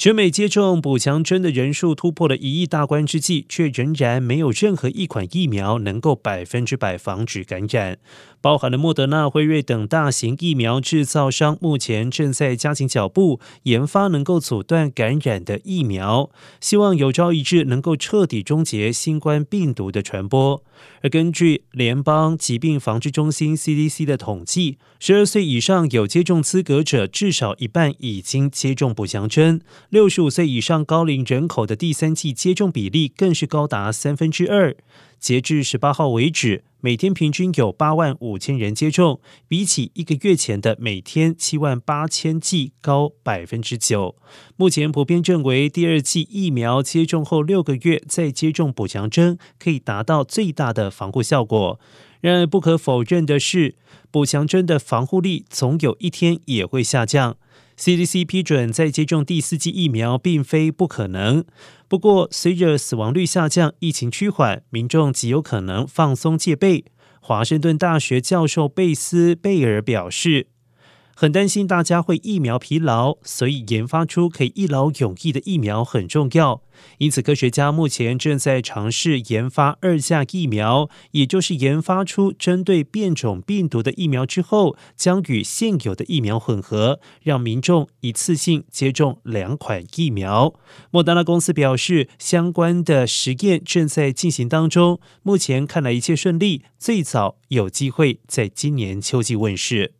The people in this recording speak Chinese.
全美接种补强针的人数突破了一亿大关之际，却仍然没有任何一款疫苗能够百分之百防止感染。包含了莫德纳、辉瑞等大型疫苗制造商，目前正在加紧脚步研发能够阻断感染的疫苗，希望有朝一日能够彻底终结新冠病毒的传播。而根据联邦疾病防治中心 （CDC） 的统计，十二岁以上有接种资格者至少一半已经接种补强针。六十五岁以上高龄人口的第三季接种比例更是高达三分之二。截至十八号为止，每天平均有八万五千人接种，比起一个月前的每天七万八千剂高百分之九。目前普遍认为，第二剂疫苗接种后六个月再接种补强针，可以达到最大的防护效果。然而，不可否认的是，补强针的防护力总有一天也会下降。CDC 批准再接种第四剂疫苗，并非不可能。不过，随着死亡率下降、疫情趋缓，民众极有可能放松戒备。华盛顿大学教授贝斯贝尔表示。很担心大家会疫苗疲劳，所以研发出可以一劳永逸的疫苗很重要。因此，科学家目前正在尝试研发二价疫苗，也就是研发出针对变种病毒的疫苗之后，将与现有的疫苗混合，让民众一次性接种两款疫苗。莫德纳公司表示，相关的实验正在进行当中，目前看来一切顺利，最早有机会在今年秋季问世。